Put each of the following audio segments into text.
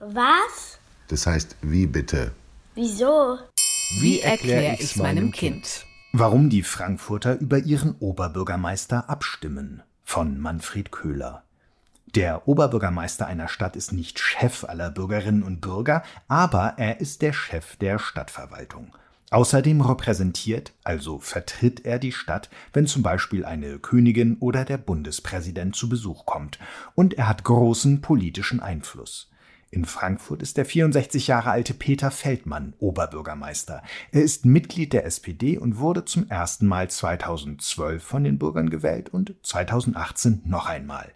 Was? Das heißt, wie bitte? Wieso? Wie erkläre ich meinem Kind? Warum die Frankfurter über ihren Oberbürgermeister abstimmen von Manfred Köhler. Der Oberbürgermeister einer Stadt ist nicht Chef aller Bürgerinnen und Bürger, aber er ist der Chef der Stadtverwaltung. Außerdem repräsentiert, also vertritt er die Stadt, wenn zum Beispiel eine Königin oder der Bundespräsident zu Besuch kommt, und er hat großen politischen Einfluss. In Frankfurt ist der 64 Jahre alte Peter Feldmann Oberbürgermeister. Er ist Mitglied der SPD und wurde zum ersten Mal 2012 von den Bürgern gewählt und 2018 noch einmal.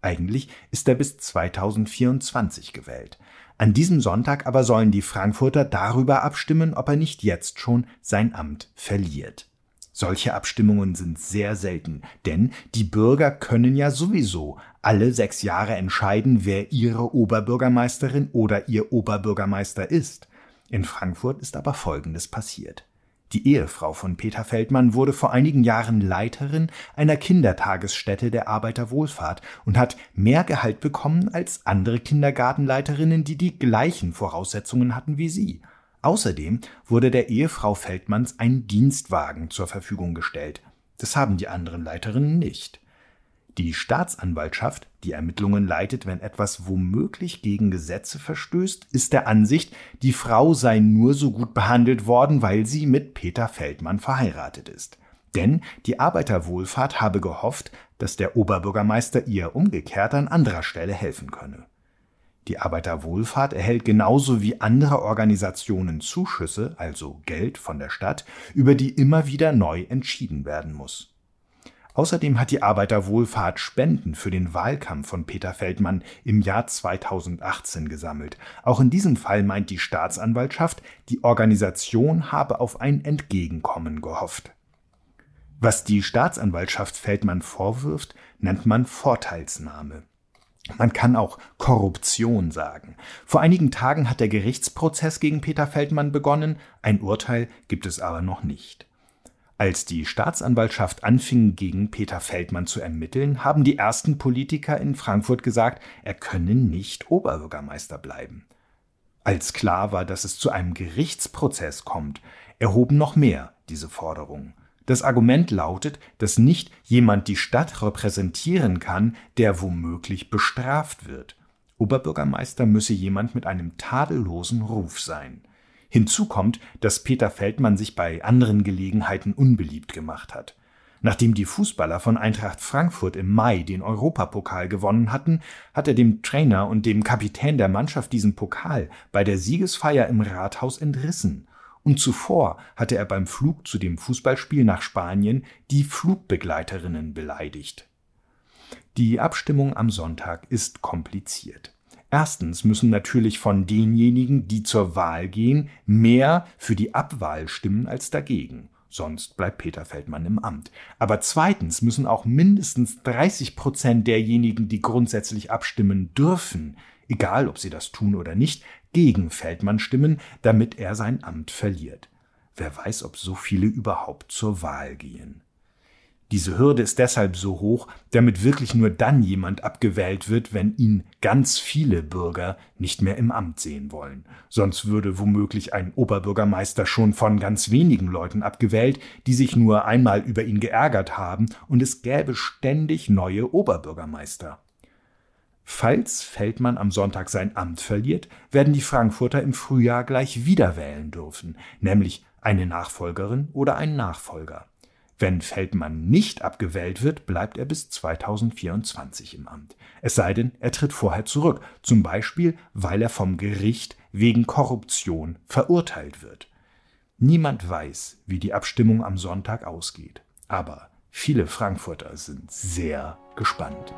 Eigentlich ist er bis 2024 gewählt. An diesem Sonntag aber sollen die Frankfurter darüber abstimmen, ob er nicht jetzt schon sein Amt verliert. Solche Abstimmungen sind sehr selten, denn die Bürger können ja sowieso alle sechs Jahre entscheiden, wer ihre Oberbürgermeisterin oder ihr Oberbürgermeister ist. In Frankfurt ist aber Folgendes passiert. Die Ehefrau von Peter Feldmann wurde vor einigen Jahren Leiterin einer Kindertagesstätte der Arbeiterwohlfahrt und hat mehr Gehalt bekommen als andere Kindergartenleiterinnen, die die gleichen Voraussetzungen hatten wie sie. Außerdem wurde der Ehefrau Feldmanns ein Dienstwagen zur Verfügung gestellt. Das haben die anderen Leiterinnen nicht. Die Staatsanwaltschaft, die Ermittlungen leitet, wenn etwas womöglich gegen Gesetze verstößt, ist der Ansicht, die Frau sei nur so gut behandelt worden, weil sie mit Peter Feldmann verheiratet ist. Denn die Arbeiterwohlfahrt habe gehofft, dass der Oberbürgermeister ihr umgekehrt an anderer Stelle helfen könne. Die Arbeiterwohlfahrt erhält genauso wie andere Organisationen Zuschüsse, also Geld von der Stadt, über die immer wieder neu entschieden werden muss. Außerdem hat die Arbeiterwohlfahrt Spenden für den Wahlkampf von Peter Feldmann im Jahr 2018 gesammelt. Auch in diesem Fall meint die Staatsanwaltschaft, die Organisation habe auf ein Entgegenkommen gehofft. Was die Staatsanwaltschaft Feldmann vorwirft, nennt man Vorteilsnahme. Man kann auch Korruption sagen. Vor einigen Tagen hat der Gerichtsprozess gegen Peter Feldmann begonnen, ein Urteil gibt es aber noch nicht. Als die Staatsanwaltschaft anfing, gegen Peter Feldmann zu ermitteln, haben die ersten Politiker in Frankfurt gesagt, er könne nicht Oberbürgermeister bleiben. Als klar war, dass es zu einem Gerichtsprozess kommt, erhoben noch mehr diese Forderung. Das Argument lautet, dass nicht jemand die Stadt repräsentieren kann, der womöglich bestraft wird. Oberbürgermeister müsse jemand mit einem tadellosen Ruf sein. Hinzu kommt, dass Peter Feldmann sich bei anderen Gelegenheiten unbeliebt gemacht hat. Nachdem die Fußballer von Eintracht Frankfurt im Mai den Europapokal gewonnen hatten, hat er dem Trainer und dem Kapitän der Mannschaft diesen Pokal bei der Siegesfeier im Rathaus entrissen. Und zuvor hatte er beim Flug zu dem Fußballspiel nach Spanien die Flugbegleiterinnen beleidigt. Die Abstimmung am Sonntag ist kompliziert. Erstens müssen natürlich von denjenigen, die zur Wahl gehen, mehr für die Abwahl stimmen als dagegen. Sonst bleibt Peter Feldmann im Amt. Aber zweitens müssen auch mindestens 30 Prozent derjenigen, die grundsätzlich abstimmen dürfen, egal ob sie das tun oder nicht, gegen Feldmann stimmen, damit er sein Amt verliert. Wer weiß, ob so viele überhaupt zur Wahl gehen. Diese Hürde ist deshalb so hoch, damit wirklich nur dann jemand abgewählt wird, wenn ihn ganz viele Bürger nicht mehr im Amt sehen wollen. Sonst würde womöglich ein Oberbürgermeister schon von ganz wenigen Leuten abgewählt, die sich nur einmal über ihn geärgert haben, und es gäbe ständig neue Oberbürgermeister. Falls Feldmann am Sonntag sein Amt verliert, werden die Frankfurter im Frühjahr gleich wieder wählen dürfen, nämlich eine Nachfolgerin oder einen Nachfolger. Wenn Feldmann nicht abgewählt wird, bleibt er bis 2024 im Amt. Es sei denn, er tritt vorher zurück, zum Beispiel, weil er vom Gericht wegen Korruption verurteilt wird. Niemand weiß, wie die Abstimmung am Sonntag ausgeht. Aber viele Frankfurter sind sehr gespannt.